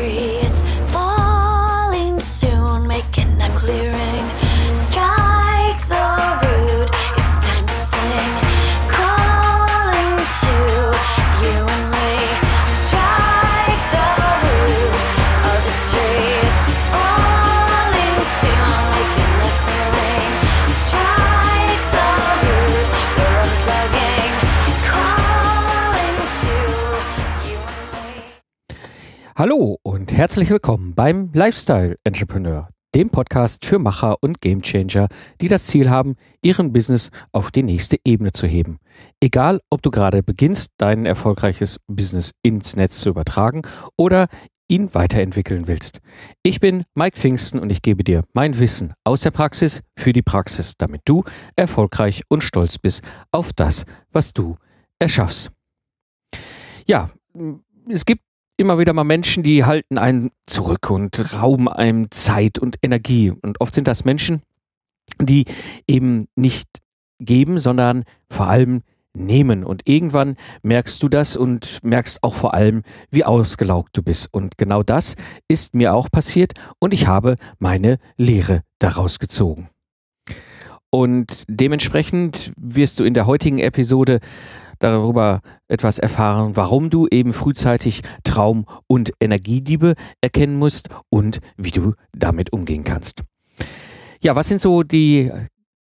It's falling soon, making a clearing. Strike the root. It's time to sing. Calling to you and me. Strike the root of tree. It's falling soon, making a clearing. Strike the root. We're unplugging. Calling to you and me. Hallo herzlich willkommen beim Lifestyle Entrepreneur, dem Podcast für Macher und Gamechanger, die das Ziel haben, ihren Business auf die nächste Ebene zu heben. Egal, ob du gerade beginnst, dein erfolgreiches Business ins Netz zu übertragen oder ihn weiterentwickeln willst. Ich bin Mike Pfingsten und ich gebe dir mein Wissen aus der Praxis für die Praxis, damit du erfolgreich und stolz bist auf das, was du erschaffst. Ja, es gibt immer wieder mal Menschen, die halten einen zurück und rauben einem Zeit und Energie. Und oft sind das Menschen, die eben nicht geben, sondern vor allem nehmen. Und irgendwann merkst du das und merkst auch vor allem, wie ausgelaugt du bist. Und genau das ist mir auch passiert und ich habe meine Lehre daraus gezogen. Und dementsprechend wirst du in der heutigen Episode darüber etwas erfahren, warum du eben frühzeitig Traum- und Energiediebe erkennen musst und wie du damit umgehen kannst. Ja, was sind so die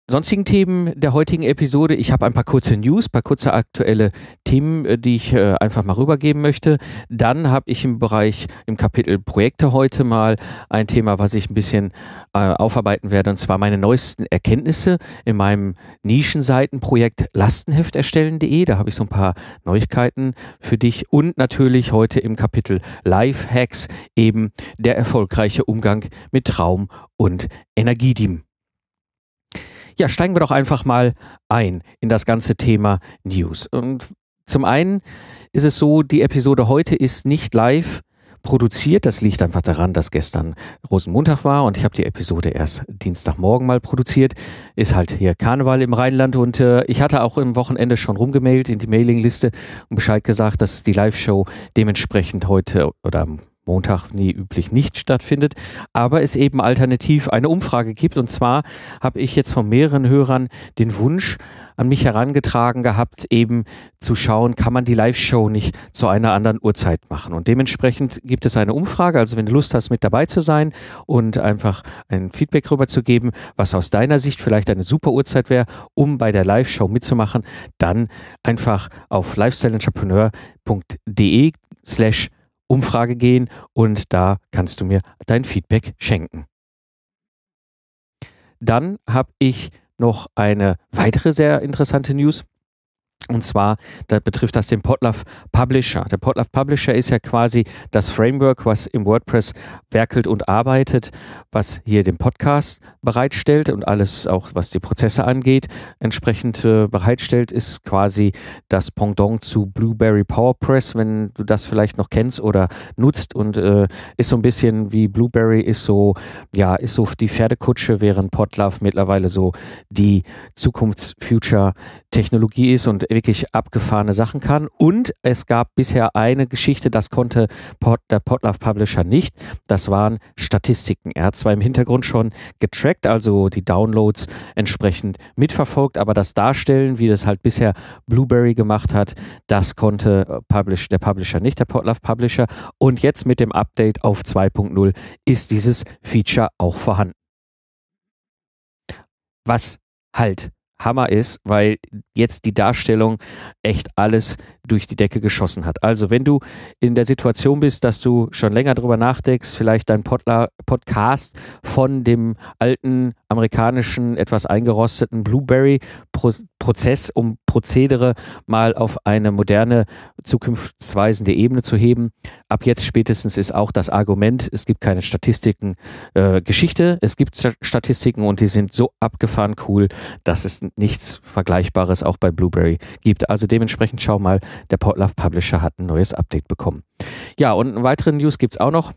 sonstigen Themen der heutigen Episode? Ich habe ein paar kurze News, paar kurze aktuelle Themen, äh, die ich äh, einfach mal rübergeben möchte. Dann habe ich im Bereich, im Kapitel Projekte heute mal ein Thema, was ich ein bisschen äh, aufarbeiten werde, und zwar meine neuesten Erkenntnisse in meinem Nischenseitenprojekt lastenhefterstellen.de. Da habe ich so ein paar Neuigkeiten für dich und natürlich heute im Kapitel Life Hacks eben der erfolgreiche Umgang mit Traum und Energiedieben. Ja, steigen wir doch einfach mal ein in das ganze Thema News. Und zum einen ist es so, die Episode heute ist nicht live produziert. Das liegt einfach daran, dass gestern Rosenmontag war und ich habe die Episode erst Dienstagmorgen mal produziert. Ist halt hier Karneval im Rheinland und äh, ich hatte auch im Wochenende schon rumgemailt in die Mailingliste und Bescheid gesagt, dass die Live-Show dementsprechend heute oder am Montag wie üblich nicht stattfindet, aber es eben alternativ eine Umfrage gibt. Und zwar habe ich jetzt von mehreren Hörern den Wunsch an mich herangetragen gehabt, eben zu schauen, kann man die Live-Show nicht zu einer anderen Uhrzeit machen. Und dementsprechend gibt es eine Umfrage. Also wenn du Lust hast, mit dabei zu sein und einfach ein Feedback rüberzugeben, was aus deiner Sicht vielleicht eine super Uhrzeit wäre, um bei der Live-Show mitzumachen, dann einfach auf lifestyleentrepreneur.de slash Umfrage gehen und da kannst du mir dein Feedback schenken. Dann habe ich noch eine weitere sehr interessante News. Und zwar, da betrifft das den Podlove Publisher. Der Podlove Publisher ist ja quasi das Framework, was im WordPress werkelt und arbeitet, was hier den Podcast bereitstellt und alles auch, was die Prozesse angeht, entsprechend äh, bereitstellt, ist quasi das Pendant zu Blueberry PowerPress, wenn du das vielleicht noch kennst oder nutzt und äh, ist so ein bisschen wie Blueberry ist so, ja, ist so die Pferdekutsche, während Podlove mittlerweile so die Zukunfts-Future-Technologie ist und wirklich abgefahrene Sachen kann. Und es gab bisher eine Geschichte, das konnte Pod, der Podlove Publisher nicht. Das waren Statistiken. Er hat zwar im Hintergrund schon getrackt, also die Downloads entsprechend mitverfolgt, aber das Darstellen, wie das halt bisher Blueberry gemacht hat, das konnte äh, Publish, der Publisher nicht, der Podlove Publisher. Und jetzt mit dem Update auf 2.0 ist dieses Feature auch vorhanden. Was halt Hammer ist, weil jetzt die Darstellung echt alles durch die Decke geschossen hat. Also wenn du in der Situation bist, dass du schon länger drüber nachdenkst, vielleicht dein Podla Podcast von dem alten amerikanischen, etwas eingerosteten Blueberry-Prozess, um Prozedere mal auf eine moderne, zukunftsweisende Ebene zu heben. Ab jetzt spätestens ist auch das Argument, es gibt keine Statistiken äh, Geschichte, es gibt Statistiken und die sind so abgefahren cool, dass es nichts Vergleichbares auch bei Blueberry gibt. Also dementsprechend schau mal, der Podlove Publisher hat ein neues Update bekommen. Ja, und weitere News gibt es auch noch.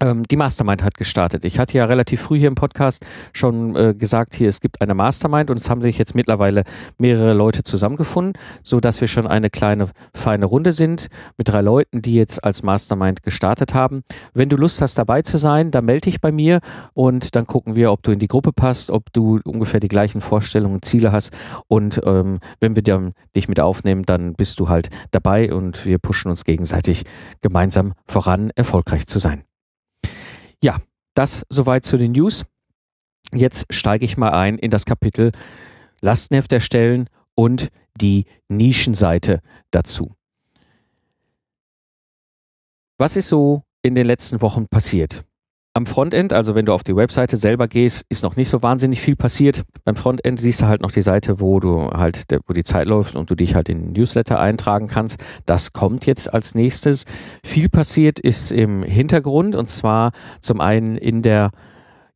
Ähm, die Mastermind hat gestartet. Ich hatte ja relativ früh hier im Podcast schon äh, gesagt, hier es gibt eine Mastermind und es haben sich jetzt mittlerweile mehrere Leute zusammengefunden, so dass wir schon eine kleine feine Runde sind mit drei Leuten, die jetzt als Mastermind gestartet haben. Wenn du Lust hast dabei zu sein, dann melde dich bei mir und dann gucken wir, ob du in die Gruppe passt, ob du ungefähr die gleichen Vorstellungen Ziele hast und ähm, wenn wir dann dich mit aufnehmen, dann bist du halt dabei und wir pushen uns gegenseitig gemeinsam voran, erfolgreich zu sein. Ja, das soweit zu den News. Jetzt steige ich mal ein in das Kapitel Lastenheft erstellen und die Nischenseite dazu. Was ist so in den letzten Wochen passiert? Am Frontend, also wenn du auf die Webseite selber gehst, ist noch nicht so wahnsinnig viel passiert. Beim Frontend siehst du halt noch die Seite, wo du halt, wo die Zeit läuft und du dich halt in den Newsletter eintragen kannst. Das kommt jetzt als nächstes. Viel passiert ist im Hintergrund und zwar zum einen in der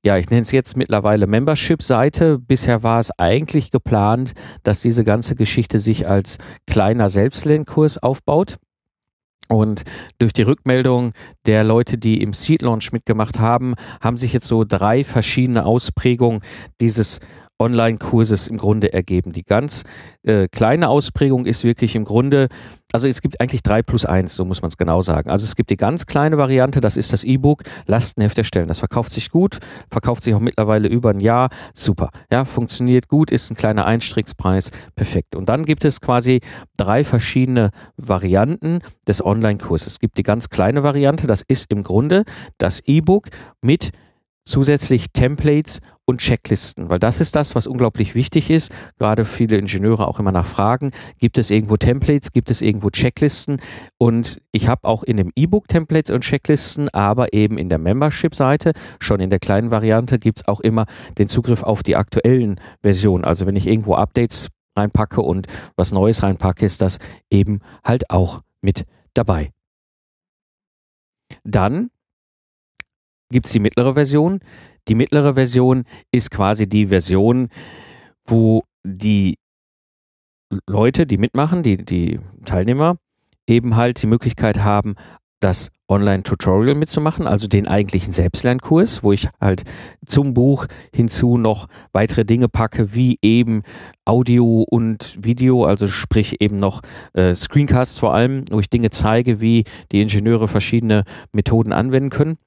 ja, ich nenne es jetzt mittlerweile Membership-Seite. Bisher war es eigentlich geplant, dass diese ganze Geschichte sich als kleiner Selbstlernkurs aufbaut. Und durch die Rückmeldung der Leute, die im Seed Launch mitgemacht haben, haben sich jetzt so drei verschiedene Ausprägungen dieses Online-Kurses im Grunde ergeben. Die ganz äh, kleine Ausprägung ist wirklich im Grunde, also es gibt eigentlich drei plus eins, so muss man es genau sagen. Also es gibt die ganz kleine Variante, das ist das E-Book, Lastenheft erstellen. Das verkauft sich gut, verkauft sich auch mittlerweile über ein Jahr, super. Ja, funktioniert gut, ist ein kleiner Einstiegspreis, perfekt. Und dann gibt es quasi drei verschiedene Varianten des Online-Kurses. Es gibt die ganz kleine Variante, das ist im Grunde das E-Book mit zusätzlich Templates und Checklisten, weil das ist das, was unglaublich wichtig ist. Gerade viele Ingenieure auch immer nachfragen, gibt es irgendwo Templates, gibt es irgendwo Checklisten? Und ich habe auch in dem E-Book Templates und Checklisten, aber eben in der Membership-Seite, schon in der kleinen Variante, gibt es auch immer den Zugriff auf die aktuellen Versionen. Also wenn ich irgendwo Updates reinpacke und was Neues reinpacke, ist das eben halt auch mit dabei. Dann gibt es die mittlere Version. Die mittlere Version ist quasi die Version, wo die Leute, die mitmachen, die, die Teilnehmer, eben halt die Möglichkeit haben, das Online-Tutorial mitzumachen, also den eigentlichen Selbstlernkurs, wo ich halt zum Buch hinzu noch weitere Dinge packe, wie eben Audio und Video, also sprich eben noch äh, Screencasts vor allem, wo ich Dinge zeige, wie die Ingenieure verschiedene Methoden anwenden können.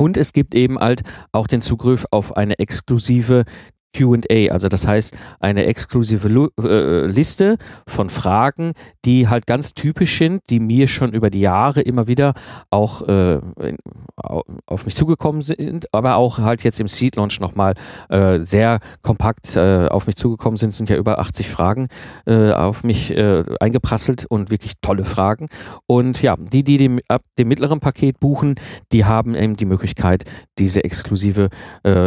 Und es gibt eben halt auch den Zugriff auf eine exklusive QA, also das heißt eine exklusive Lu äh, Liste von Fragen, die halt ganz typisch sind, die mir schon über die Jahre immer wieder auch äh, auf mich zugekommen sind, aber auch halt jetzt im Seed Launch nochmal äh, sehr kompakt äh, auf mich zugekommen sind, sind ja über 80 Fragen äh, auf mich äh, eingeprasselt und wirklich tolle Fragen. Und ja, die, die dem, ab dem mittleren Paket buchen, die haben eben die Möglichkeit, diese exklusive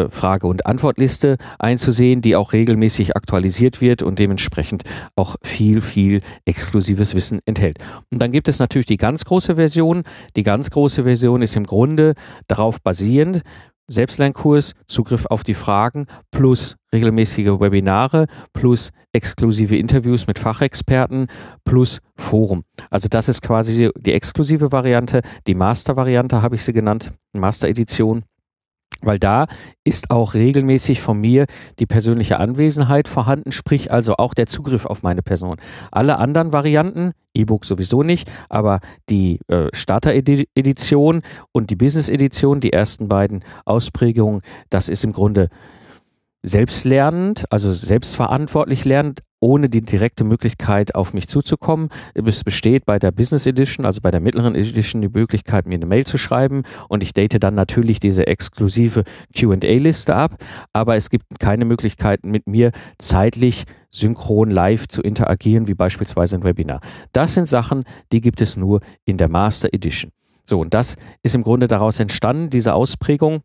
Frage- und Antwortliste einzubauen einzusehen, die auch regelmäßig aktualisiert wird und dementsprechend auch viel, viel exklusives Wissen enthält. Und dann gibt es natürlich die ganz große Version. Die ganz große Version ist im Grunde darauf basierend, Selbstlernkurs, Zugriff auf die Fragen plus regelmäßige Webinare plus exklusive Interviews mit Fachexperten plus Forum. Also das ist quasi die exklusive Variante. Die Master-Variante habe ich sie genannt, Master-Edition weil da ist auch regelmäßig von mir die persönliche Anwesenheit vorhanden, sprich also auch der Zugriff auf meine Person. Alle anderen Varianten, E-Book sowieso nicht, aber die äh, Starter-Edition und die Business-Edition, die ersten beiden Ausprägungen, das ist im Grunde selbstlernend, also selbstverantwortlich lernend, ohne die direkte Möglichkeit auf mich zuzukommen. Es besteht bei der Business Edition, also bei der mittleren Edition, die Möglichkeit, mir eine Mail zu schreiben und ich date dann natürlich diese exklusive QA-Liste ab, aber es gibt keine Möglichkeit, mit mir zeitlich synchron live zu interagieren, wie beispielsweise ein Webinar. Das sind Sachen, die gibt es nur in der Master Edition. So, und das ist im Grunde daraus entstanden, diese Ausprägung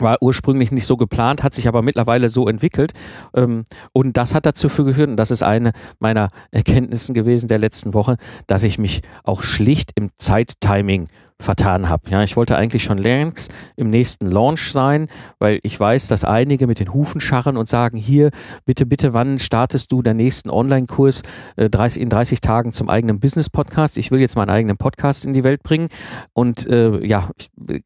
war ursprünglich nicht so geplant, hat sich aber mittlerweile so entwickelt. Ähm, und das hat dazu geführt, und das ist eine meiner Erkenntnissen gewesen der letzten Woche, dass ich mich auch schlicht im Zeittiming vertan habe. Ja, ich wollte eigentlich schon längst im nächsten Launch sein, weil ich weiß, dass einige mit den Hufen scharren und sagen, hier, bitte, bitte, wann startest du den nächsten Online-Kurs äh, 30, in 30 Tagen zum eigenen Business-Podcast? Ich will jetzt meinen eigenen Podcast in die Welt bringen und äh, ja, ich äh,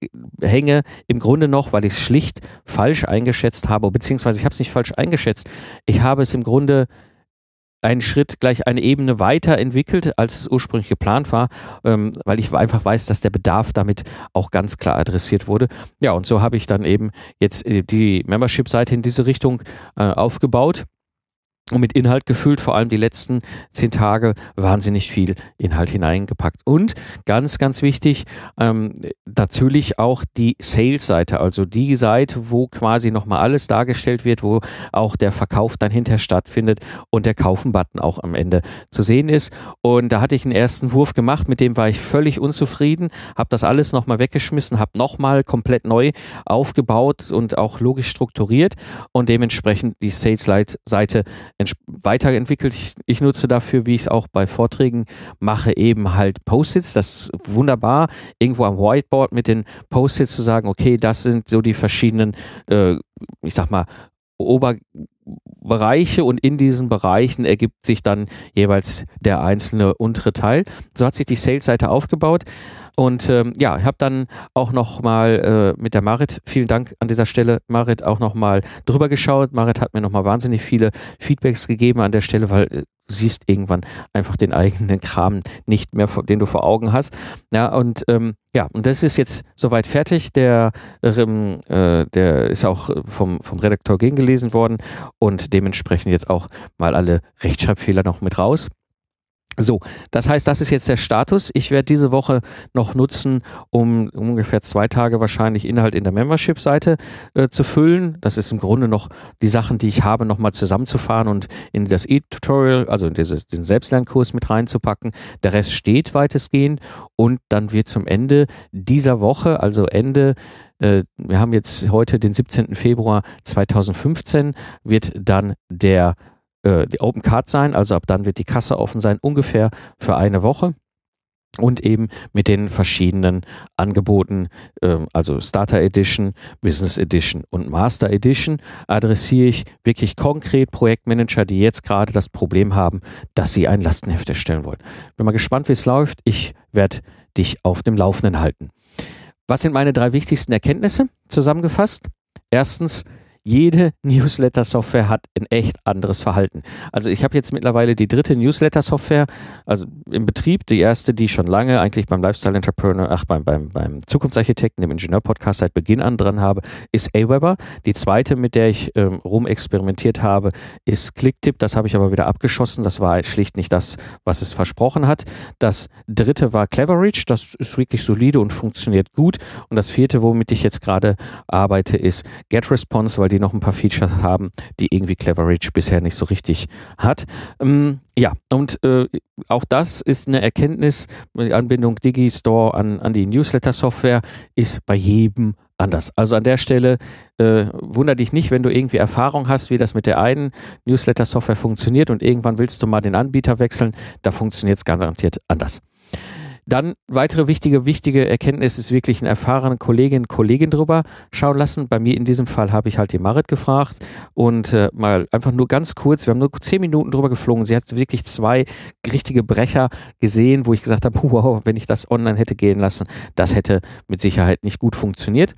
hänge im Grunde noch, weil ich es schlicht falsch eingeschätzt habe, beziehungsweise ich habe es nicht falsch eingeschätzt. Ich habe es im Grunde einen Schritt gleich eine Ebene weiterentwickelt, als es ursprünglich geplant war, ähm, weil ich einfach weiß, dass der Bedarf damit auch ganz klar adressiert wurde. Ja, und so habe ich dann eben jetzt die Membership-Seite in diese Richtung äh, aufgebaut und mit Inhalt gefüllt, vor allem die letzten zehn Tage wahnsinnig viel Inhalt hineingepackt. Und ganz, ganz wichtig, ähm, natürlich auch die Sales-Seite, also die Seite, wo quasi nochmal alles dargestellt wird, wo auch der Verkauf dann hinterher stattfindet und der Kaufen-Button auch am Ende zu sehen ist. Und da hatte ich einen ersten Wurf gemacht, mit dem war ich völlig unzufrieden, habe das alles nochmal weggeschmissen, habe nochmal komplett neu aufgebaut und auch logisch strukturiert und dementsprechend die Sales-Seite weiterentwickelt. Ich, ich, nutze dafür, wie ich es auch bei Vorträgen mache, eben halt Post-its. Das ist wunderbar, irgendwo am Whiteboard mit den Post-its zu sagen, okay, das sind so die verschiedenen, äh, ich sag mal, Oberbereiche und in diesen Bereichen ergibt sich dann jeweils der einzelne untere Teil. So hat sich die Sales-Seite aufgebaut. Und ähm, ja, ich habe dann auch noch mal äh, mit der Marit, vielen Dank an dieser Stelle, Marit, auch noch mal drüber geschaut. Marit hat mir noch mal wahnsinnig viele Feedbacks gegeben an der Stelle, weil äh, du siehst irgendwann einfach den eigenen Kram nicht mehr, den du vor Augen hast. Ja, und ähm, ja, und das ist jetzt soweit fertig. Der, ähm, äh, der ist auch vom, vom Redakteur gegengelesen worden und dementsprechend jetzt auch mal alle Rechtschreibfehler noch mit raus. So, das heißt, das ist jetzt der Status. Ich werde diese Woche noch nutzen, um ungefähr zwei Tage wahrscheinlich Inhalt in der Membership-Seite äh, zu füllen. Das ist im Grunde noch die Sachen, die ich habe, nochmal zusammenzufahren und in das E-Tutorial, also in dieses, den Selbstlernkurs mit reinzupacken. Der Rest steht weitestgehend und dann wird zum Ende dieser Woche, also Ende äh, wir haben jetzt heute den 17. Februar 2015, wird dann der äh, die Open Card sein, also ab dann wird die Kasse offen sein, ungefähr für eine Woche. Und eben mit den verschiedenen Angeboten, äh, also Starter Edition, Business Edition und Master Edition, adressiere ich wirklich konkret Projektmanager, die jetzt gerade das Problem haben, dass sie ein Lastenheft erstellen wollen. Bin mal gespannt, wie es läuft. Ich werde dich auf dem Laufenden halten. Was sind meine drei wichtigsten Erkenntnisse zusammengefasst? Erstens, jede Newsletter-Software hat ein echt anderes Verhalten. Also ich habe jetzt mittlerweile die dritte Newsletter-Software, also im Betrieb, die erste, die schon lange eigentlich beim Lifestyle Entrepreneur, ach, beim, beim, beim Zukunftsarchitekten, dem Ingenieur-Podcast seit Beginn an dran habe, ist Aweber. Die zweite, mit der ich ähm, rumexperimentiert habe, ist Clicktip. Das habe ich aber wieder abgeschossen. Das war schlicht nicht das, was es versprochen hat. Das dritte war Cleverreach. Das ist wirklich solide und funktioniert gut. Und das vierte, womit ich jetzt gerade arbeite, ist GetResponse, weil die die noch ein paar Features haben, die irgendwie Cleverage bisher nicht so richtig hat. Ähm, ja, und äh, auch das ist eine Erkenntnis, die Anbindung Digistore an, an die Newsletter-Software ist bei jedem anders. Also an der Stelle äh, wunder dich nicht, wenn du irgendwie Erfahrung hast, wie das mit der einen Newsletter-Software funktioniert und irgendwann willst du mal den Anbieter wechseln, da funktioniert es garantiert anders. Dann weitere wichtige, wichtige Erkenntnis ist wirklich einen erfahrenen Kolleginnen Kollegen drüber schauen lassen. Bei mir in diesem Fall habe ich halt die Marit gefragt und äh, mal einfach nur ganz kurz, wir haben nur zehn Minuten drüber geflogen. Sie hat wirklich zwei richtige Brecher gesehen, wo ich gesagt habe, wow, wenn ich das online hätte gehen lassen, das hätte mit Sicherheit nicht gut funktioniert.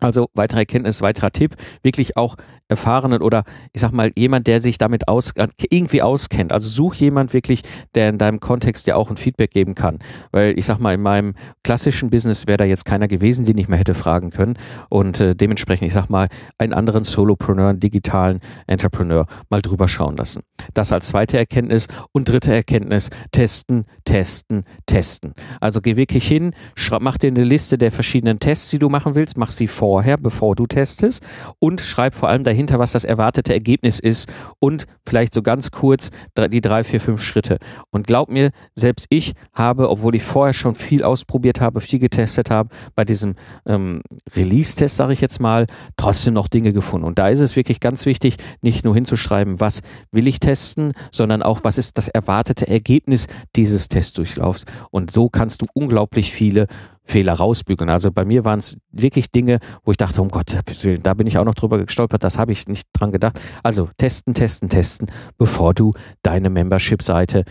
Also weitere Erkenntnis, weiterer Tipp, wirklich auch erfahrenen oder ich sag mal jemand, der sich damit aus, irgendwie auskennt. Also such jemand wirklich, der in deinem Kontext dir auch ein Feedback geben kann. Weil ich sag mal, in meinem klassischen Business wäre da jetzt keiner gewesen, den ich mehr hätte fragen können. Und äh, dementsprechend, ich sag mal, einen anderen Solopreneur, einen digitalen Entrepreneur mal drüber schauen lassen. Das als zweite Erkenntnis. Und dritte Erkenntnis, testen, testen, testen. Also geh wirklich hin, mach dir eine Liste der verschiedenen Tests, die du machen willst, mach sie vorher, bevor du testest und schreib vor allem dahinter, was das erwartete Ergebnis ist und vielleicht so ganz kurz die drei, vier, fünf Schritte. Und glaub mir, selbst ich habe, obwohl ich vorher schon viel ausprobiert habe, viel getestet habe, bei diesem ähm, Release-Test, sage ich jetzt mal, trotzdem noch Dinge gefunden. Und da ist es wirklich ganz wichtig, nicht nur hinzuschreiben, was will ich testen, sondern auch, was ist das erwartete Ergebnis dieses Testdurchlaufs. Und so kannst du unglaublich viele Fehler rausbügeln. Also bei mir waren es wirklich Dinge, wo ich dachte, um Gott, da bin ich auch noch drüber gestolpert, das habe ich nicht dran gedacht. Also testen, testen, testen, bevor du deine Membership-Seite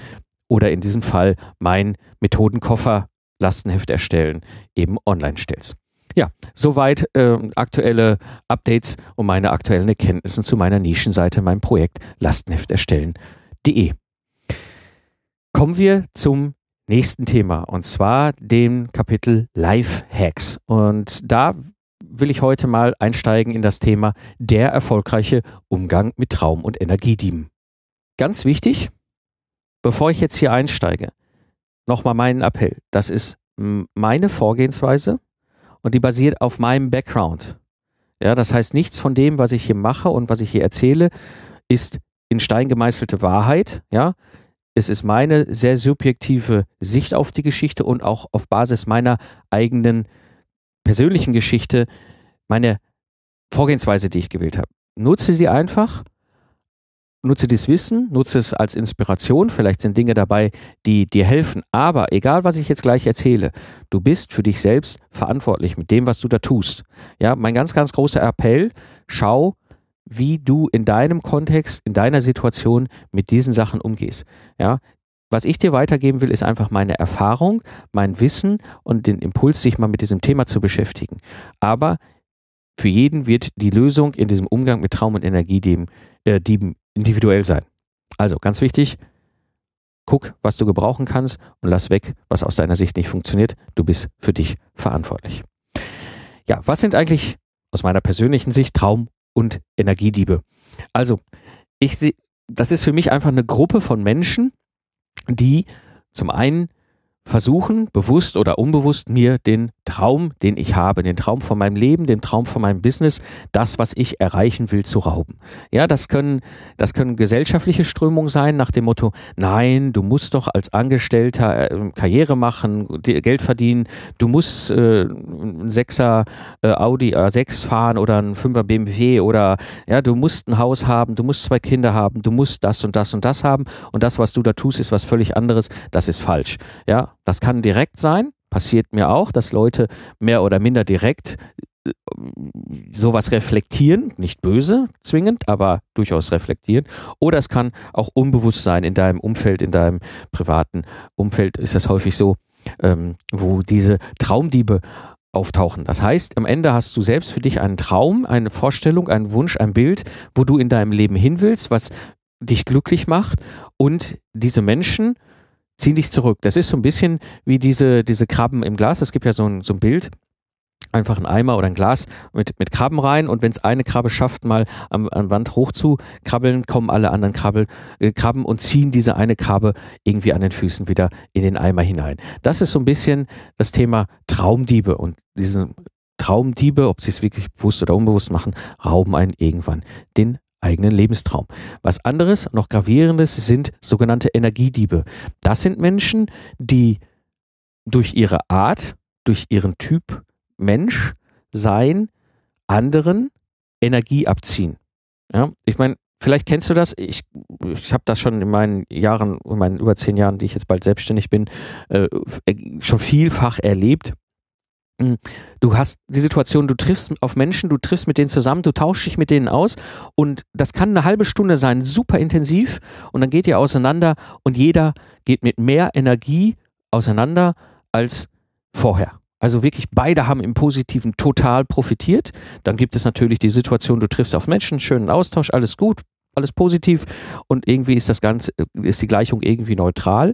oder in diesem Fall mein Methodenkoffer Lastenheft erstellen eben online stellst. Ja, soweit äh, aktuelle Updates und meine aktuellen Erkenntnisse zu meiner Nischenseite, meinem Projekt Lastenheft erstellen.de. Kommen wir zum nächsten Thema und zwar dem Kapitel Life Hacks. Und da will ich heute mal einsteigen in das Thema der erfolgreiche Umgang mit Traum- und Energiedieben. Ganz wichtig, bevor ich jetzt hier einsteige, nochmal meinen Appell. Das ist meine Vorgehensweise und die basiert auf meinem Background. Ja, das heißt, nichts von dem, was ich hier mache und was ich hier erzähle, ist in Stein gemeißelte Wahrheit. Ja, es ist meine sehr subjektive Sicht auf die Geschichte und auch auf Basis meiner eigenen persönlichen Geschichte meine Vorgehensweise, die ich gewählt habe. Nutze die einfach, nutze dieses Wissen, nutze es als Inspiration. Vielleicht sind Dinge dabei, die dir helfen. Aber egal, was ich jetzt gleich erzähle, du bist für dich selbst verantwortlich mit dem, was du da tust. Ja, mein ganz, ganz großer Appell, schau, wie du in deinem Kontext, in deiner Situation mit diesen Sachen umgehst. Ja, was ich dir weitergeben will, ist einfach meine Erfahrung, mein Wissen und den Impuls, sich mal mit diesem Thema zu beschäftigen. Aber für jeden wird die Lösung in diesem Umgang mit Traum und Energiedieben äh, individuell sein. Also ganz wichtig, guck, was du gebrauchen kannst und lass weg, was aus deiner Sicht nicht funktioniert. Du bist für dich verantwortlich. Ja, was sind eigentlich aus meiner persönlichen Sicht Traum- und Energiediebe. Also, ich sehe, das ist für mich einfach eine Gruppe von Menschen, die zum einen versuchen, bewusst oder unbewusst mir den Traum, den ich habe, den Traum von meinem Leben, den Traum von meinem Business, das, was ich erreichen will, zu rauben. Ja, das können, das können gesellschaftliche Strömungen sein nach dem Motto, nein, du musst doch als Angestellter äh, Karriere machen, Geld verdienen, du musst äh, ein Sechser äh, Audi A6 fahren oder ein Fünfer BMW oder ja, du musst ein Haus haben, du musst zwei Kinder haben, du musst das und das und das haben und das, was du da tust, ist was völlig anderes, das ist falsch. Ja, das kann direkt sein, passiert mir auch, dass Leute mehr oder minder direkt äh, sowas reflektieren, nicht böse zwingend, aber durchaus reflektieren. Oder es kann auch unbewusst sein in deinem Umfeld, in deinem privaten Umfeld ist das häufig so, ähm, wo diese Traumdiebe auftauchen. Das heißt, am Ende hast du selbst für dich einen Traum, eine Vorstellung, einen Wunsch, ein Bild, wo du in deinem Leben hin willst, was dich glücklich macht und diese Menschen zieh dich zurück. Das ist so ein bisschen wie diese, diese Krabben im Glas. Es gibt ja so ein, so ein Bild, einfach ein Eimer oder ein Glas mit, mit Krabben rein und wenn es eine Krabbe schafft, mal am, an Wand hoch zu krabbeln, kommen alle anderen Krabbel, äh, Krabben und ziehen diese eine Krabbe irgendwie an den Füßen wieder in den Eimer hinein. Das ist so ein bisschen das Thema Traumdiebe und diese Traumdiebe, ob sie es wirklich bewusst oder unbewusst machen, rauben einen irgendwann den eigenen Lebenstraum. Was anderes, noch gravierendes, sind sogenannte Energiediebe. Das sind Menschen, die durch ihre Art, durch ihren Typ Mensch sein, anderen Energie abziehen. Ja, ich meine, vielleicht kennst du das. Ich, ich habe das schon in meinen Jahren, in meinen über zehn Jahren, die ich jetzt bald selbstständig bin, äh, schon vielfach erlebt du hast die Situation, du triffst auf Menschen, du triffst mit denen zusammen, du tauschst dich mit denen aus und das kann eine halbe Stunde sein, super intensiv und dann geht ihr auseinander und jeder geht mit mehr Energie auseinander als vorher. Also wirklich beide haben im Positiven total profitiert. Dann gibt es natürlich die Situation, du triffst auf Menschen, schönen Austausch, alles gut, alles positiv und irgendwie ist das Ganze, ist die Gleichung irgendwie neutral.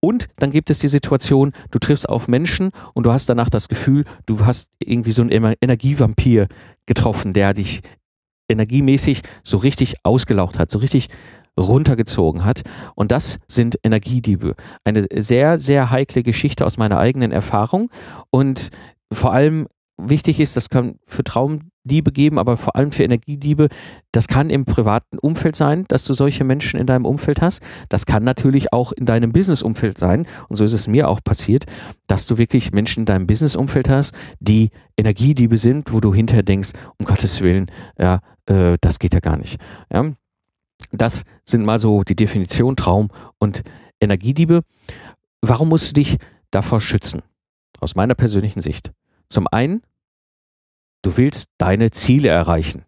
Und dann gibt es die Situation, du triffst auf Menschen und du hast danach das Gefühl, du hast irgendwie so einen Energievampir getroffen, der dich energiemäßig so richtig ausgelaucht hat, so richtig runtergezogen hat. Und das sind Energiediebe. Eine sehr, sehr heikle Geschichte aus meiner eigenen Erfahrung. Und vor allem wichtig ist, das kann für Traumdiebe geben, aber vor allem für Energiediebe, das kann im privaten Umfeld sein, dass du solche Menschen in deinem Umfeld hast. Das kann natürlich auch in deinem Businessumfeld sein. Und so ist es mir auch passiert, dass du wirklich Menschen in deinem Businessumfeld hast, die Energiediebe sind, wo du hinterher denkst, um Gottes Willen, ja, äh, das geht ja gar nicht. Ja? Das sind mal so die Definition Traum und Energiediebe. Warum musst du dich davor schützen? aus meiner persönlichen Sicht. Zum einen, du willst deine Ziele erreichen.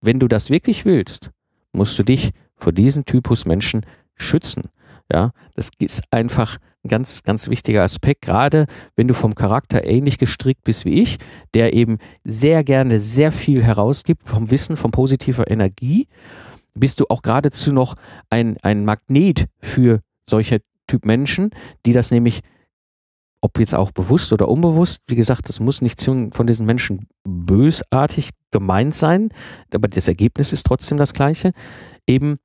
Wenn du das wirklich willst, musst du dich vor diesen Typus Menschen schützen. Ja, das ist einfach ein ganz, ganz wichtiger Aspekt, gerade wenn du vom Charakter ähnlich gestrickt bist wie ich, der eben sehr gerne sehr viel herausgibt vom Wissen, von positiver Energie, bist du auch geradezu noch ein, ein Magnet für solche Typ Menschen, die das nämlich, ob jetzt auch bewusst oder unbewusst, wie gesagt, das muss nicht von diesen Menschen bösartig gemeint sein, aber das Ergebnis ist trotzdem das gleiche, eben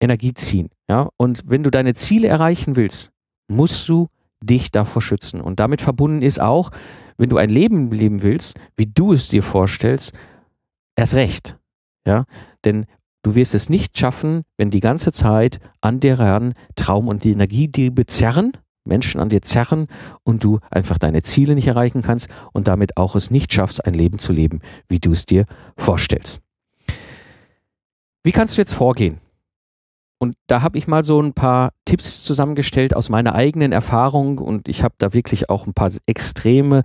Energie ziehen. Ja? Und wenn du deine Ziele erreichen willst, musst du dich davor schützen. Und damit verbunden ist auch, wenn du ein Leben leben willst, wie du es dir vorstellst, erst recht. Ja? Denn du wirst es nicht schaffen, wenn die ganze Zeit an dir ran Traum und die Energie dir bezerren, Menschen an dir zerren und du einfach deine Ziele nicht erreichen kannst und damit auch es nicht schaffst, ein Leben zu leben, wie du es dir vorstellst. Wie kannst du jetzt vorgehen? Und da habe ich mal so ein paar Tipps zusammengestellt aus meiner eigenen Erfahrung und ich habe da wirklich auch ein paar extreme,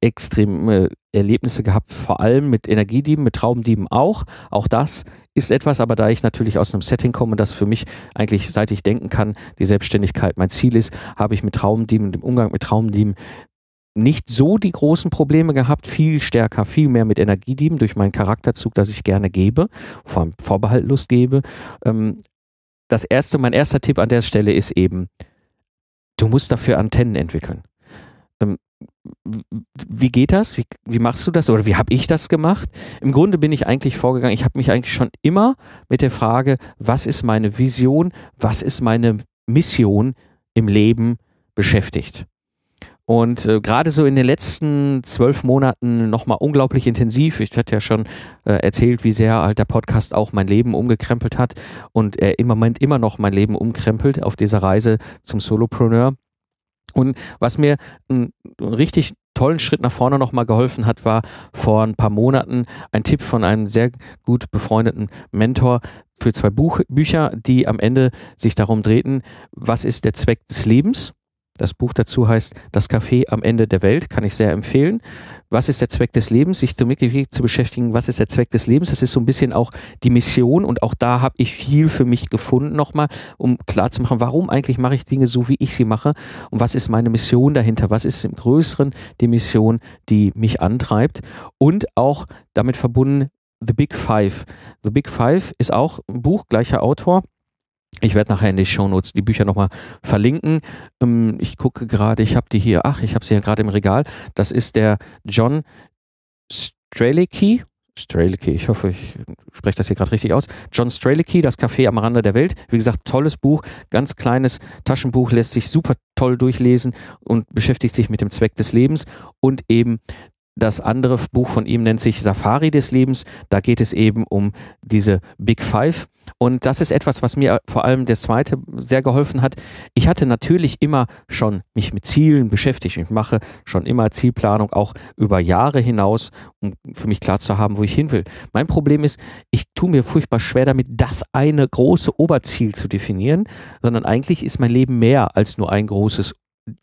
extreme Erlebnisse gehabt, vor allem mit Energiedieben, mit Traubendieben auch. Auch das ist etwas, aber da ich natürlich aus einem Setting komme, das für mich eigentlich, seit ich denken kann, die Selbstständigkeit mein Ziel ist, habe ich mit Traubendieben und dem Umgang mit Traubendieben nicht so die großen Probleme gehabt, viel stärker, viel mehr mit Energiedieben durch meinen Charakterzug, dass ich gerne gebe, vor allem vorbehaltlos gebe. Ähm, das erste, mein erster Tipp an der Stelle ist eben, du musst dafür Antennen entwickeln. Wie geht das? Wie, wie machst du das? Oder wie habe ich das gemacht? Im Grunde bin ich eigentlich vorgegangen, ich habe mich eigentlich schon immer mit der Frage, was ist meine Vision, was ist meine Mission im Leben beschäftigt. Und äh, gerade so in den letzten zwölf Monaten nochmal unglaublich intensiv. Ich hatte ja schon äh, erzählt, wie sehr halt der Podcast auch mein Leben umgekrempelt hat und er im Moment immer noch mein Leben umkrempelt auf dieser Reise zum Solopreneur. Und was mir einen richtig tollen Schritt nach vorne nochmal geholfen hat, war vor ein paar Monaten ein Tipp von einem sehr gut befreundeten Mentor für zwei Buch Bücher, die am Ende sich darum drehten, was ist der Zweck des Lebens? Das Buch dazu heißt Das Café am Ende der Welt, kann ich sehr empfehlen. Was ist der Zweck des Lebens? Sich damit zu beschäftigen, was ist der Zweck des Lebens? Das ist so ein bisschen auch die Mission und auch da habe ich viel für mich gefunden nochmal, um klarzumachen, warum eigentlich mache ich Dinge so, wie ich sie mache und was ist meine Mission dahinter? Was ist im Größeren die Mission, die mich antreibt? Und auch damit verbunden The Big Five. The Big Five ist auch ein Buch, gleicher Autor ich werde nachher in die Shownotes die Bücher nochmal verlinken. Ähm, ich gucke gerade, ich habe die hier, ach, ich habe sie ja gerade im Regal. Das ist der John Strelicky. Strelicky, ich hoffe, ich spreche das hier gerade richtig aus. John Strelicky, das Café am Rande der Welt. Wie gesagt, tolles Buch, ganz kleines Taschenbuch, lässt sich super toll durchlesen und beschäftigt sich mit dem Zweck des Lebens und eben das andere Buch von ihm nennt sich Safari des Lebens. Da geht es eben um diese Big Five. Und das ist etwas, was mir vor allem das zweite sehr geholfen hat. Ich hatte natürlich immer schon mich mit Zielen beschäftigt. Ich mache schon immer Zielplanung auch über Jahre hinaus, um für mich klar zu haben, wo ich hin will. Mein Problem ist, ich tue mir furchtbar schwer damit, das eine große Oberziel zu definieren, sondern eigentlich ist mein Leben mehr als nur ein großes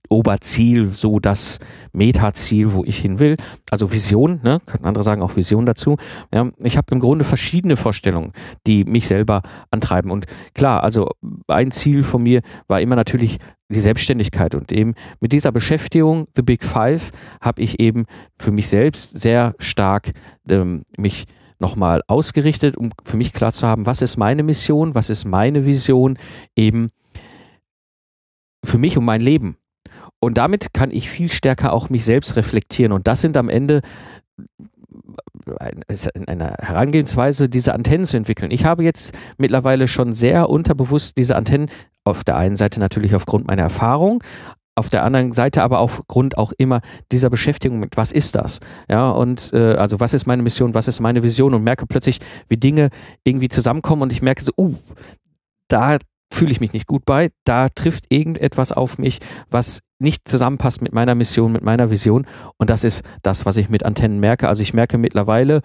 Oberziel, so das Metaziel, wo ich hin will. Also Vision, ne? könnten andere sagen auch Vision dazu. Ja, ich habe im Grunde verschiedene Vorstellungen, die mich selber antreiben. Und klar, also ein Ziel von mir war immer natürlich die Selbstständigkeit. Und eben mit dieser Beschäftigung, The Big Five, habe ich eben für mich selbst sehr stark ähm, mich nochmal ausgerichtet, um für mich klar zu haben, was ist meine Mission, was ist meine Vision, eben für mich und mein Leben. Und damit kann ich viel stärker auch mich selbst reflektieren. Und das sind am Ende eine Herangehensweise, diese Antennen zu entwickeln. Ich habe jetzt mittlerweile schon sehr unterbewusst diese Antennen, auf der einen Seite natürlich aufgrund meiner Erfahrung, auf der anderen Seite aber aufgrund auch immer dieser Beschäftigung mit, was ist das? Ja, und äh, also was ist meine Mission, was ist meine Vision und merke plötzlich, wie Dinge irgendwie zusammenkommen und ich merke so, uh, da fühle ich mich nicht gut bei, da trifft irgendetwas auf mich, was nicht zusammenpasst mit meiner Mission, mit meiner Vision. Und das ist das, was ich mit Antennen merke. Also ich merke mittlerweile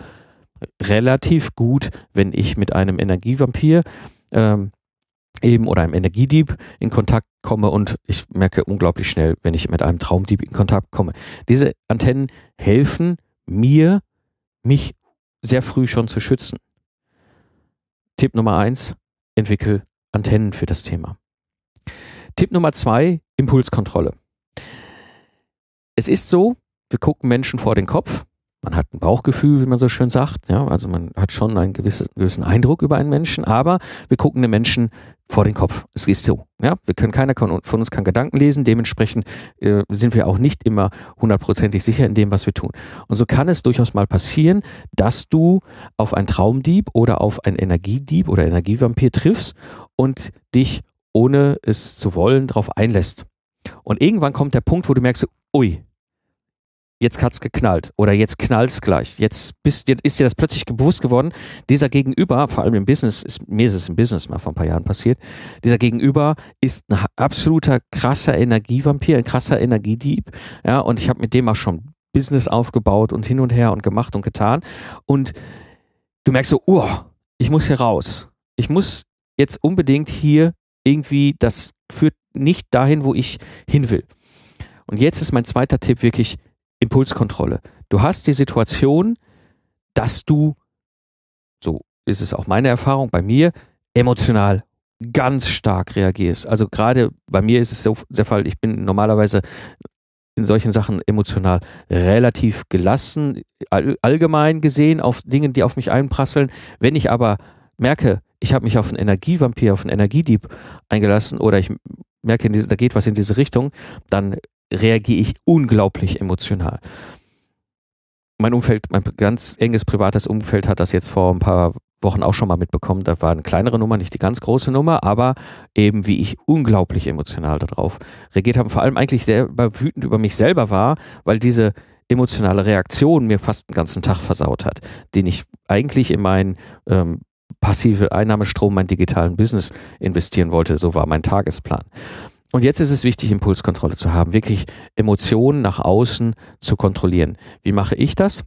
relativ gut, wenn ich mit einem Energievampir ähm, eben oder einem Energiedieb in Kontakt komme und ich merke unglaublich schnell, wenn ich mit einem Traumdieb in Kontakt komme. Diese Antennen helfen mir, mich sehr früh schon zu schützen. Tipp Nummer eins, entwickel Antennen für das Thema. Tipp Nummer zwei, Impulskontrolle. Es ist so, wir gucken Menschen vor den Kopf man hat ein Bauchgefühl, wie man so schön sagt. Ja, also man hat schon einen gewissen, gewissen Eindruck über einen Menschen, aber wir gucken den Menschen vor den Kopf. Es ist so. Ja, wir können keiner von uns kann Gedanken lesen. Dementsprechend äh, sind wir auch nicht immer hundertprozentig sicher in dem, was wir tun. Und so kann es durchaus mal passieren, dass du auf einen Traumdieb oder auf einen Energiedieb oder Energievampir triffst und dich ohne es zu wollen darauf einlässt. Und irgendwann kommt der Punkt, wo du merkst, ui, jetzt hat's geknallt oder jetzt knallt's gleich. Jetzt bist, jetzt ist dir das plötzlich bewusst geworden. Dieser Gegenüber, vor allem im Business, ist, mir ist es im Business mal vor ein paar Jahren passiert, dieser Gegenüber ist ein absoluter krasser Energievampir, ein krasser Energiedieb. Ja, und ich habe mit dem auch schon Business aufgebaut und hin und her und gemacht und getan. Und du merkst so, oh, ich muss hier raus. Ich muss jetzt unbedingt hier irgendwie, das führt nicht dahin, wo ich hin will. Und jetzt ist mein zweiter Tipp wirklich, Impulskontrolle. Du hast die Situation, dass du, so ist es auch meine Erfahrung bei mir, emotional ganz stark reagierst. Also gerade bei mir ist es so der Fall, ich bin normalerweise in solchen Sachen emotional relativ gelassen, all, allgemein gesehen auf Dingen, die auf mich einprasseln. Wenn ich aber merke, ich habe mich auf einen Energievampir, auf einen Energiedieb eingelassen oder ich merke, da geht was in diese Richtung, dann reagiere ich unglaublich emotional. Mein Umfeld, mein ganz enges privates Umfeld hat das jetzt vor ein paar Wochen auch schon mal mitbekommen. Da war eine kleinere Nummer, nicht die ganz große Nummer, aber eben wie ich unglaublich emotional darauf reagiert habe. Vor allem eigentlich sehr wütend über mich selber war, weil diese emotionale Reaktion mir fast den ganzen Tag versaut hat, den ich eigentlich in meinen ähm, passive Einnahmestrom, mein digitalen Business investieren wollte. So war mein Tagesplan. Und jetzt ist es wichtig, Impulskontrolle zu haben, wirklich Emotionen nach außen zu kontrollieren. Wie mache ich das?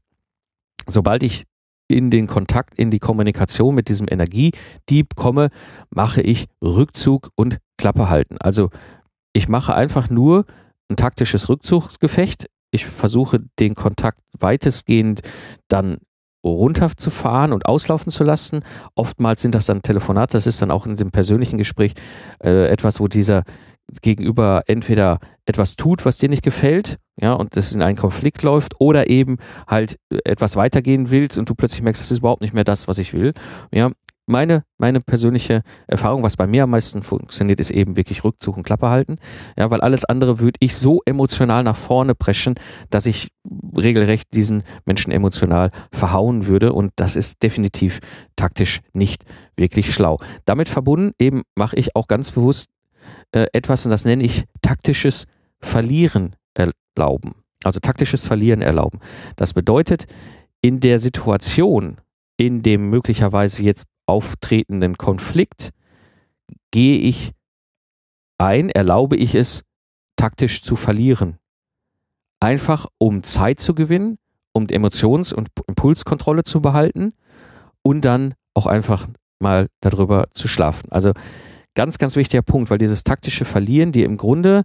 Sobald ich in den Kontakt, in die Kommunikation mit diesem Energiedieb komme, mache ich Rückzug und Klappe halten. Also ich mache einfach nur ein taktisches Rückzugsgefecht. Ich versuche den Kontakt weitestgehend dann runterzufahren und auslaufen zu lassen. Oftmals sind das dann Telefonate, das ist dann auch in dem persönlichen Gespräch äh, etwas, wo dieser gegenüber entweder etwas tut, was dir nicht gefällt, ja, und das in einen Konflikt läuft, oder eben halt etwas weitergehen willst und du plötzlich merkst, das ist überhaupt nicht mehr das, was ich will. Ja, meine, meine persönliche Erfahrung, was bei mir am meisten funktioniert, ist eben wirklich Rückzug und Klappe halten. Ja, weil alles andere würde ich so emotional nach vorne preschen, dass ich regelrecht diesen Menschen emotional verhauen würde. Und das ist definitiv taktisch nicht wirklich schlau. Damit verbunden eben mache ich auch ganz bewusst äh, etwas, und das nenne ich taktisches Verlieren erlauben. Also taktisches Verlieren erlauben. Das bedeutet, in der Situation, in dem möglicherweise jetzt auftretenden Konflikt, gehe ich ein, erlaube ich es, taktisch zu verlieren. Einfach um Zeit zu gewinnen, um Emotions- und Impulskontrolle zu behalten und dann auch einfach mal darüber zu schlafen. Also ganz, ganz wichtiger Punkt, weil dieses taktische Verlieren dir im Grunde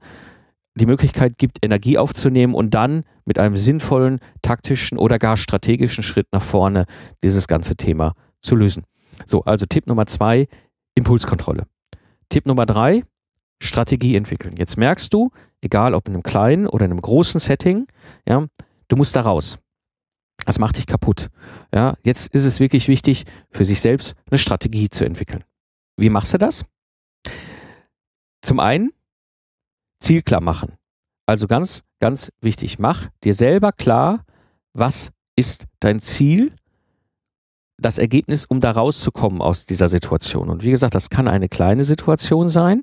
die Möglichkeit gibt, Energie aufzunehmen und dann mit einem sinnvollen, taktischen oder gar strategischen Schritt nach vorne dieses ganze Thema zu lösen. So, also Tipp Nummer zwei, Impulskontrolle. Tipp Nummer drei, Strategie entwickeln. Jetzt merkst du, egal ob in einem kleinen oder in einem großen Setting, ja, du musst da raus. Das macht dich kaputt. Ja, jetzt ist es wirklich wichtig, für sich selbst eine Strategie zu entwickeln. Wie machst du das? Zum einen Ziel klar machen. Also ganz, ganz wichtig, mach dir selber klar, was ist dein Ziel, das Ergebnis, um da rauszukommen aus dieser Situation. Und wie gesagt, das kann eine kleine Situation sein,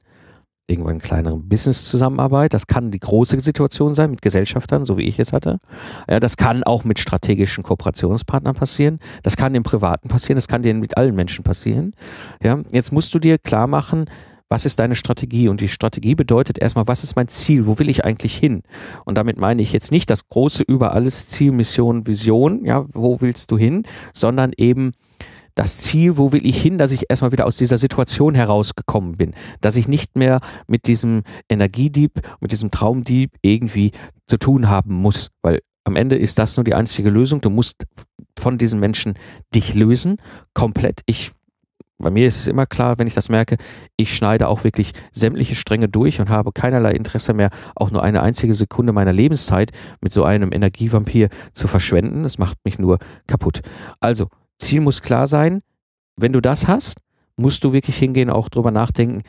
irgendwann eine kleinere Business-Zusammenarbeit. Das kann die große Situation sein mit Gesellschaftern, so wie ich es hatte. Ja, das kann auch mit strategischen Kooperationspartnern passieren. Das kann im Privaten passieren. Das kann dir mit allen Menschen passieren. Ja, jetzt musst du dir klar machen, was ist deine Strategie? Und die Strategie bedeutet erstmal, was ist mein Ziel? Wo will ich eigentlich hin? Und damit meine ich jetzt nicht das große über alles Ziel, Mission, Vision, ja, wo willst du hin, sondern eben das Ziel, wo will ich hin, dass ich erstmal wieder aus dieser Situation herausgekommen bin, dass ich nicht mehr mit diesem Energiedieb, mit diesem Traumdieb irgendwie zu tun haben muss, weil am Ende ist das nur die einzige Lösung. Du musst von diesen Menschen dich lösen, komplett. Ich bei mir ist es immer klar, wenn ich das merke, ich schneide auch wirklich sämtliche Stränge durch und habe keinerlei Interesse mehr, auch nur eine einzige Sekunde meiner Lebenszeit mit so einem Energievampir zu verschwenden. Das macht mich nur kaputt. Also, Ziel muss klar sein. Wenn du das hast, musst du wirklich hingehen, auch drüber nachdenken,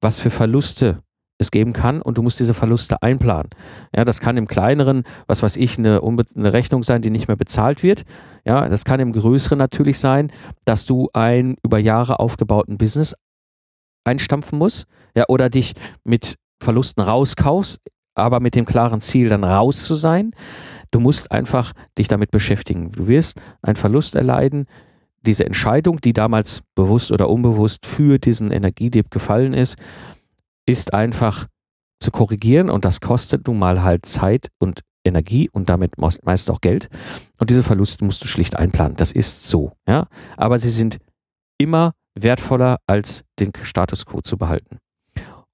was für Verluste es geben kann und du musst diese Verluste einplanen. Ja, das kann im kleineren, was weiß ich, eine, eine Rechnung sein, die nicht mehr bezahlt wird. Ja, das kann im größeren natürlich sein, dass du einen über Jahre aufgebauten Business einstampfen musst, ja, oder dich mit Verlusten rauskaufst, aber mit dem klaren Ziel dann raus zu sein. Du musst einfach dich damit beschäftigen. Du wirst einen Verlust erleiden. Diese Entscheidung, die damals bewusst oder unbewusst für diesen Energiedieb gefallen ist, ist einfach zu korrigieren und das kostet nun mal halt Zeit und Energie und damit meist auch Geld. Und diese Verluste musst du schlicht einplanen. Das ist so, ja. Aber sie sind immer wertvoller als den Status quo zu behalten.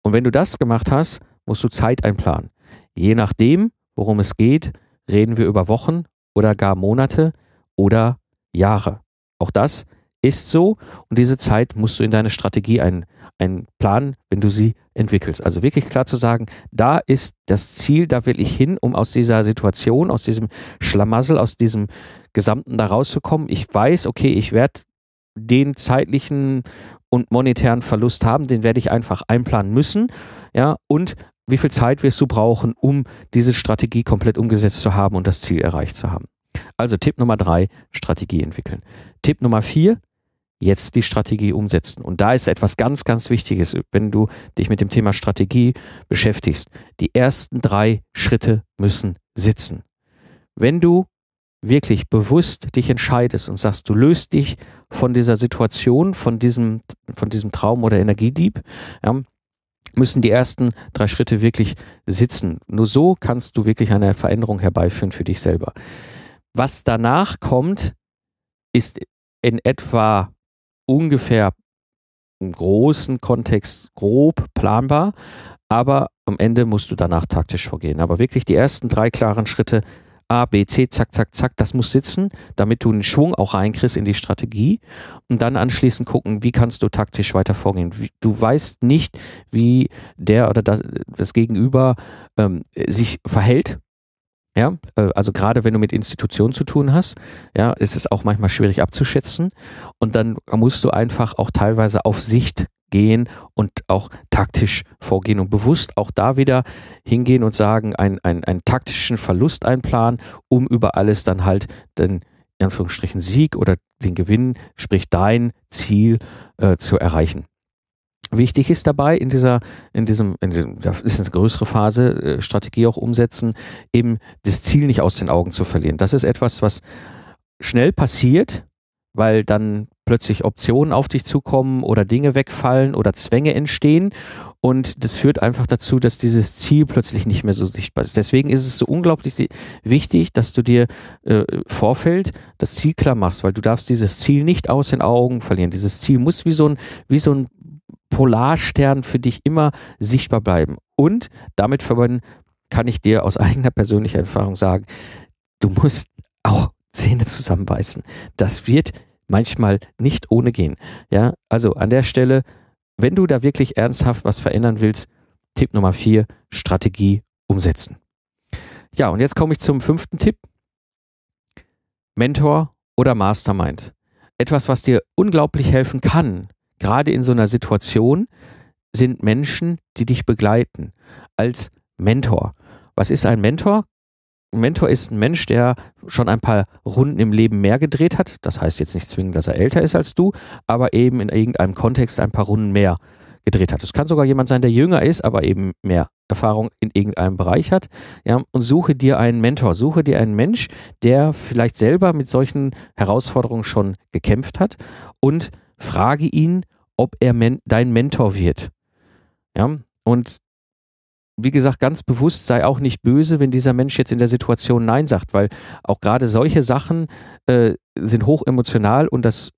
Und wenn du das gemacht hast, musst du Zeit einplanen. Je nachdem, worum es geht, reden wir über Wochen oder gar Monate oder Jahre. Auch das ist so und diese Zeit musst du in deine Strategie ein, einplanen, wenn du sie entwickelst. Also wirklich klar zu sagen, da ist das Ziel, da will ich hin, um aus dieser Situation, aus diesem Schlamassel, aus diesem Gesamten da rauszukommen. Ich weiß, okay, ich werde den zeitlichen und monetären Verlust haben, den werde ich einfach einplanen müssen. Ja, und wie viel Zeit wirst du brauchen, um diese Strategie komplett umgesetzt zu haben und das Ziel erreicht zu haben? Also Tipp Nummer drei, Strategie entwickeln. Tipp Nummer vier, jetzt die Strategie umsetzen. Und da ist etwas ganz, ganz Wichtiges, wenn du dich mit dem Thema Strategie beschäftigst. Die ersten drei Schritte müssen sitzen. Wenn du wirklich bewusst dich entscheidest und sagst, du löst dich von dieser Situation, von diesem, von diesem Traum oder Energiedieb, ja, müssen die ersten drei Schritte wirklich sitzen. Nur so kannst du wirklich eine Veränderung herbeiführen für dich selber. Was danach kommt, ist in etwa ungefähr im großen Kontext grob planbar, aber am Ende musst du danach taktisch vorgehen. Aber wirklich die ersten drei klaren Schritte A, B, C, zack, zack, zack, das muss sitzen, damit du einen Schwung auch reinkriegst in die Strategie. Und dann anschließend gucken, wie kannst du taktisch weiter vorgehen. Du weißt nicht, wie der oder das, das Gegenüber ähm, sich verhält ja, äh, also gerade wenn du mit Institutionen zu tun hast, ja, ist es auch manchmal schwierig abzuschätzen. Und dann musst du einfach auch teilweise auf Sicht gehen und auch taktisch vorgehen und bewusst auch da wieder hingehen und sagen, einen, einen, einen taktischen Verlust einplanen, um über alles dann halt den in Anführungsstrichen Sieg oder den Gewinn, sprich dein Ziel äh, zu erreichen. Wichtig ist dabei in dieser, in diesem, in diesem, das ist eine größere Phase, äh, Strategie auch umsetzen, eben das Ziel nicht aus den Augen zu verlieren. Das ist etwas, was schnell passiert, weil dann plötzlich Optionen auf dich zukommen oder Dinge wegfallen oder Zwänge entstehen. Und das führt einfach dazu, dass dieses Ziel plötzlich nicht mehr so sichtbar ist. Deswegen ist es so unglaublich wichtig, dass du dir äh, Vorfeld das Ziel klar machst, weil du darfst dieses Ziel nicht aus den Augen verlieren. Dieses Ziel muss wie so ein, wie so ein Polarstern für dich immer sichtbar bleiben. Und damit verbunden kann ich dir aus eigener persönlicher Erfahrung sagen, du musst auch Zähne zusammenbeißen. Das wird manchmal nicht ohne gehen. Ja, also an der Stelle, wenn du da wirklich ernsthaft was verändern willst, Tipp Nummer vier, Strategie umsetzen. Ja, und jetzt komme ich zum fünften Tipp. Mentor oder Mastermind. Etwas, was dir unglaublich helfen kann, gerade in so einer Situation sind Menschen, die dich begleiten als Mentor. Was ist ein Mentor? Ein Mentor ist ein Mensch, der schon ein paar Runden im Leben mehr gedreht hat. Das heißt jetzt nicht zwingend, dass er älter ist als du, aber eben in irgendeinem Kontext ein paar Runden mehr gedreht hat. Es kann sogar jemand sein, der jünger ist, aber eben mehr Erfahrung in irgendeinem Bereich hat. Ja, und suche dir einen Mentor, suche dir einen Mensch, der vielleicht selber mit solchen Herausforderungen schon gekämpft hat und frage ihn, ob er men dein Mentor wird. Ja, und wie gesagt, ganz bewusst sei auch nicht böse, wenn dieser Mensch jetzt in der Situation Nein sagt, weil auch gerade solche Sachen äh, sind hoch emotional und das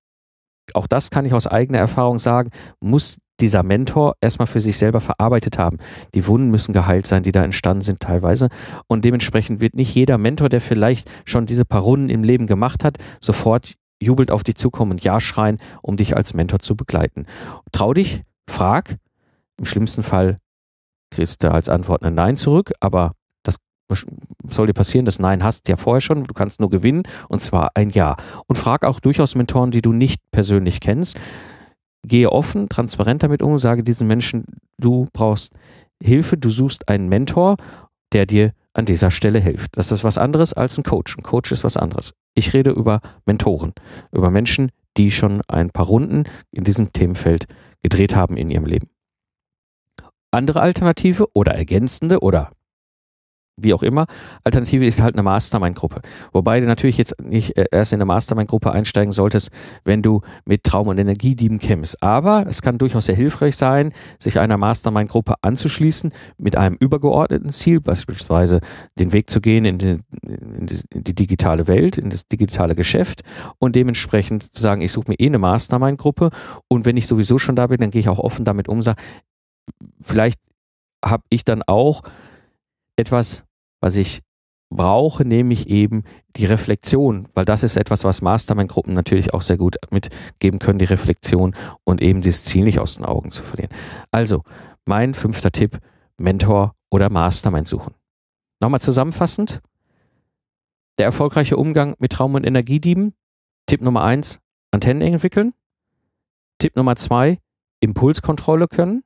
auch das kann ich aus eigener Erfahrung sagen, muss dieser Mentor erstmal für sich selber verarbeitet haben. Die Wunden müssen geheilt sein, die da entstanden sind teilweise. Und dementsprechend wird nicht jeder Mentor, der vielleicht schon diese paar Runden im Leben gemacht hat, sofort jubelt auf dich zukommen und Ja schreien, um dich als Mentor zu begleiten. Trau dich, frag. Im schlimmsten Fall kriegst du als Antwort ein Nein zurück, aber das soll dir passieren, das Nein hast du ja vorher schon, du kannst nur gewinnen und zwar ein Ja. Und frag auch durchaus Mentoren, die du nicht persönlich kennst. Gehe offen, transparent damit um sage diesen Menschen, du brauchst Hilfe, du suchst einen Mentor, der dir an dieser Stelle hilft. Das ist was anderes als ein Coach. Ein Coach ist was anderes. Ich rede über Mentoren, über Menschen, die schon ein paar Runden in diesem Themenfeld gedreht haben in ihrem Leben. Andere Alternative oder ergänzende oder wie auch immer. Alternative ist halt eine Mastermind-Gruppe. Wobei du natürlich jetzt nicht äh, erst in eine Mastermind-Gruppe einsteigen solltest, wenn du mit Traum- und Energiedieben kämpfst. Aber es kann durchaus sehr hilfreich sein, sich einer Mastermind-Gruppe anzuschließen mit einem übergeordneten Ziel, beispielsweise den Weg zu gehen in die, in die digitale Welt, in das digitale Geschäft und dementsprechend zu sagen, ich suche mir eh eine Mastermind-Gruppe und wenn ich sowieso schon da bin, dann gehe ich auch offen damit um, sage, vielleicht habe ich dann auch etwas, was ich brauche, nämlich eben die Reflexion, weil das ist etwas, was Mastermind-Gruppen natürlich auch sehr gut mitgeben können, die Reflexion und eben das Ziel nicht aus den Augen zu verlieren. Also, mein fünfter Tipp, Mentor oder Mastermind suchen. Nochmal zusammenfassend, der erfolgreiche Umgang mit Traum- und Energiedieben. Tipp Nummer eins, Antennen entwickeln. Tipp Nummer zwei, Impulskontrolle können.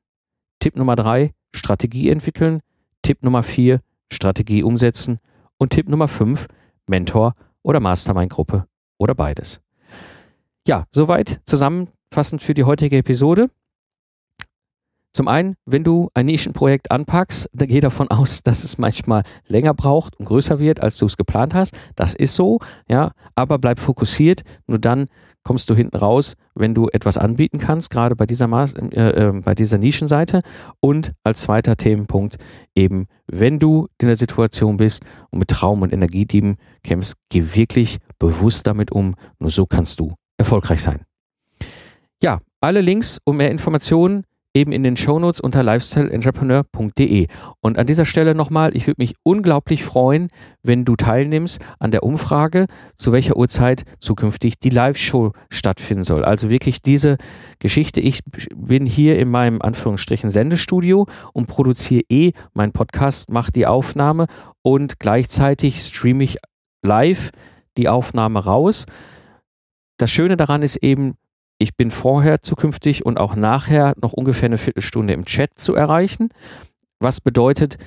Tipp Nummer drei, Strategie entwickeln. Tipp Nummer vier, Strategie umsetzen. Und Tipp Nummer fünf, Mentor oder Mastermind-Gruppe oder beides. Ja, soweit zusammenfassend für die heutige Episode. Zum einen, wenn du ein Nischenprojekt anpackst, dann geh davon aus, dass es manchmal länger braucht und größer wird, als du es geplant hast. Das ist so, ja, aber bleib fokussiert. Nur dann kommst du hinten raus, wenn du etwas anbieten kannst, gerade bei dieser, Maß, äh, äh, bei dieser Nischenseite. Und als zweiter Themenpunkt eben, wenn du in der Situation bist und mit Traum- und Energiedieben kämpfst, geh wirklich bewusst damit um. Nur so kannst du erfolgreich sein. Ja, alle Links und mehr Informationen eben in den Shownotes unter lifestyleentrepreneur.de. Und an dieser Stelle nochmal, ich würde mich unglaublich freuen, wenn du teilnimmst an der Umfrage, zu welcher Uhrzeit zukünftig die Live-Show stattfinden soll. Also wirklich diese Geschichte. Ich bin hier in meinem Anführungsstrichen Sendestudio und produziere eh meinen Podcast, mache die Aufnahme und gleichzeitig streame ich live die Aufnahme raus. Das Schöne daran ist eben, ich bin vorher zukünftig und auch nachher noch ungefähr eine Viertelstunde im Chat zu erreichen. Was bedeutet,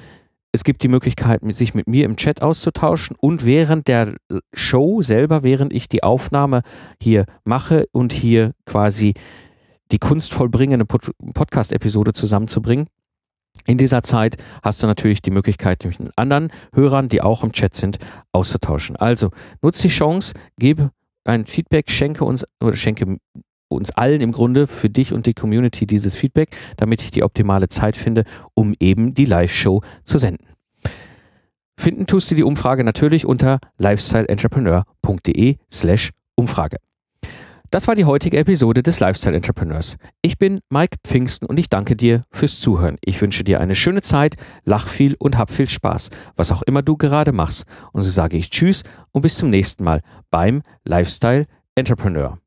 es gibt die Möglichkeit, sich mit mir im Chat auszutauschen und während der Show selber, während ich die Aufnahme hier mache und hier quasi die kunstvoll bringende Podcast-Episode zusammenzubringen, in dieser Zeit hast du natürlich die Möglichkeit, mit anderen Hörern, die auch im Chat sind, auszutauschen. Also nutze die Chance, gebe ein Feedback, schenke uns oder schenke uns allen im Grunde, für dich und die Community dieses Feedback, damit ich die optimale Zeit finde, um eben die Live-Show zu senden. Finden tust du die Umfrage natürlich unter lifestyleentrepreneur.de slash Umfrage. Das war die heutige Episode des Lifestyle Entrepreneurs. Ich bin Mike Pfingsten und ich danke dir fürs Zuhören. Ich wünsche dir eine schöne Zeit, lach viel und hab viel Spaß, was auch immer du gerade machst. Und so sage ich Tschüss und bis zum nächsten Mal beim Lifestyle Entrepreneur.